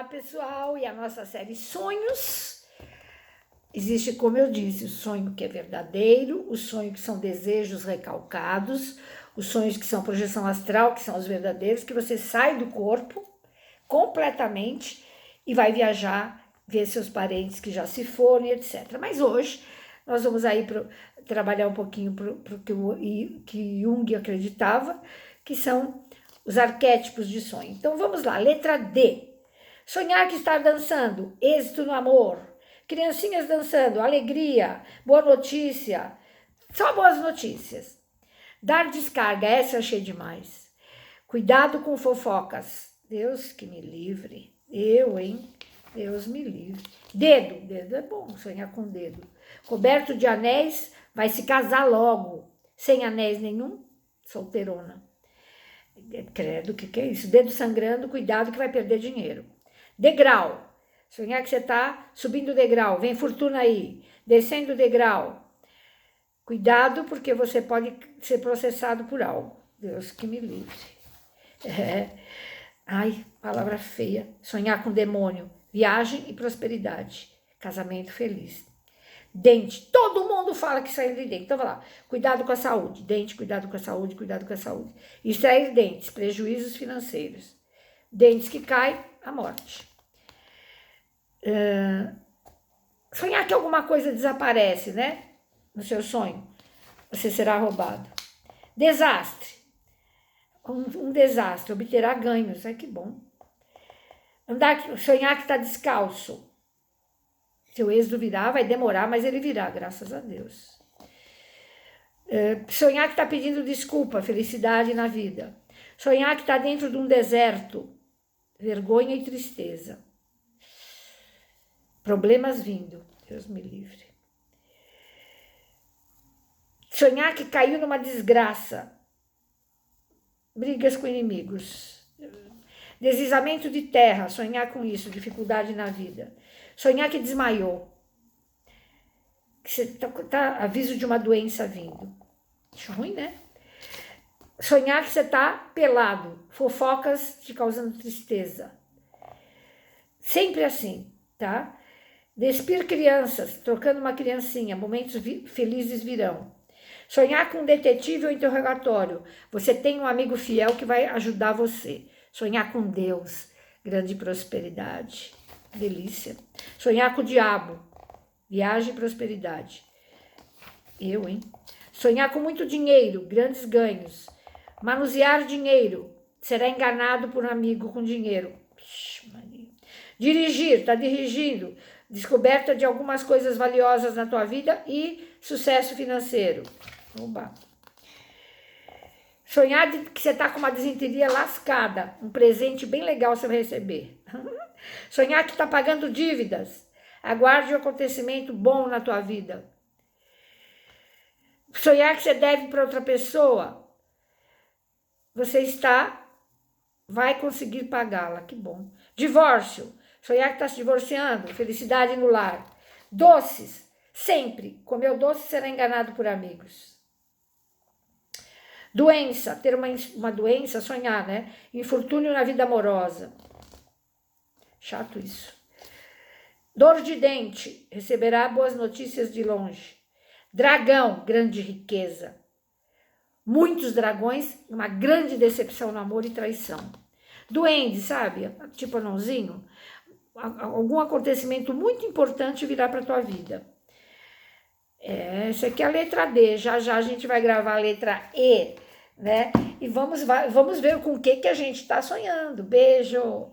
Olá, pessoal! E a nossa série Sonhos. Existe, como eu disse, o sonho que é verdadeiro, o sonho que são desejos recalcados, os sonhos que são projeção astral, que são os verdadeiros, que você sai do corpo completamente e vai viajar, ver seus parentes que já se foram, etc. Mas hoje nós vamos aí pro, trabalhar um pouquinho para o que, que Jung acreditava, que são os arquétipos de sonho. Então vamos lá, letra D. Sonhar que está dançando, êxito no amor. Criancinhas dançando, alegria, boa notícia, só boas notícias. Dar descarga, essa achei demais. Cuidado com fofocas. Deus que me livre. Eu, hein? Deus me livre. Dedo, dedo é bom, sonhar com dedo. Coberto de anéis, vai se casar logo. Sem anéis nenhum, solteirona. Credo, o que, que é isso? Dedo sangrando, cuidado que vai perder dinheiro. Degrau. Sonhar que você está subindo o degrau, vem fortuna aí. Descendo o degrau. Cuidado, porque você pode ser processado por algo. Deus que me livre. É. Ai, palavra feia. Sonhar com demônio. Viagem e prosperidade. Casamento feliz. Dente. Todo mundo fala que saiu de dente. Então, vai lá. Cuidado com a saúde. Dente, cuidado com a saúde, cuidado com a saúde. Extrair dentes. Prejuízos financeiros. Dentes que caem, a morte. Uh, sonhar que alguma coisa desaparece, né? No seu sonho. Você será roubado. Desastre. Um, um desastre. Obterá ganhos. Ai, que bom. Andar, sonhar que está descalço seu êxodo virá, vai demorar, mas ele virá, graças a Deus. É, sonhar que está pedindo desculpa, felicidade na vida. Sonhar que está dentro de um deserto, vergonha e tristeza. Problemas vindo, Deus me livre. Sonhar que caiu numa desgraça, brigas com inimigos. Deslizamento de terra, sonhar com isso, dificuldade na vida. Sonhar que desmaiou. Que você tá, tá aviso de uma doença vindo. Acho ruim, né? Sonhar que você tá pelado. Fofocas te causando tristeza. Sempre assim, tá? Despir crianças, trocando uma criancinha, momentos vi felizes virão. Sonhar com um detetive ou interrogatório. Você tem um amigo fiel que vai ajudar você. Sonhar com Deus, grande prosperidade. Delícia. Sonhar com o diabo. Viagem e prosperidade. Eu, hein? Sonhar com muito dinheiro, grandes ganhos. Manusear dinheiro. Será enganado por um amigo com dinheiro. Dirigir, tá dirigindo. Descoberta de algumas coisas valiosas na tua vida e sucesso financeiro. Oba. Sonhar de que você está com uma desinteria lascada, um presente bem legal você vai receber. Sonhar que está pagando dívidas, aguarde um acontecimento bom na tua vida. Sonhar que você deve para outra pessoa, você está, vai conseguir pagá-la, que bom. Divórcio, sonhar que está se divorciando, felicidade no lar. Doces, sempre, comer doce será enganado por amigos. Doença, ter uma, uma doença, sonhar, né? Infortúnio na vida amorosa. Chato isso. Dor de dente, receberá boas notícias de longe. Dragão, grande riqueza. Muitos dragões, uma grande decepção no amor e traição. Duende, sabe? Tipo anãozinho. Algum acontecimento muito importante virá para tua vida. É, essa aqui é a letra D. Já já a gente vai gravar a letra E, né? E vamos, vamos ver com o que, que a gente está sonhando. Beijo!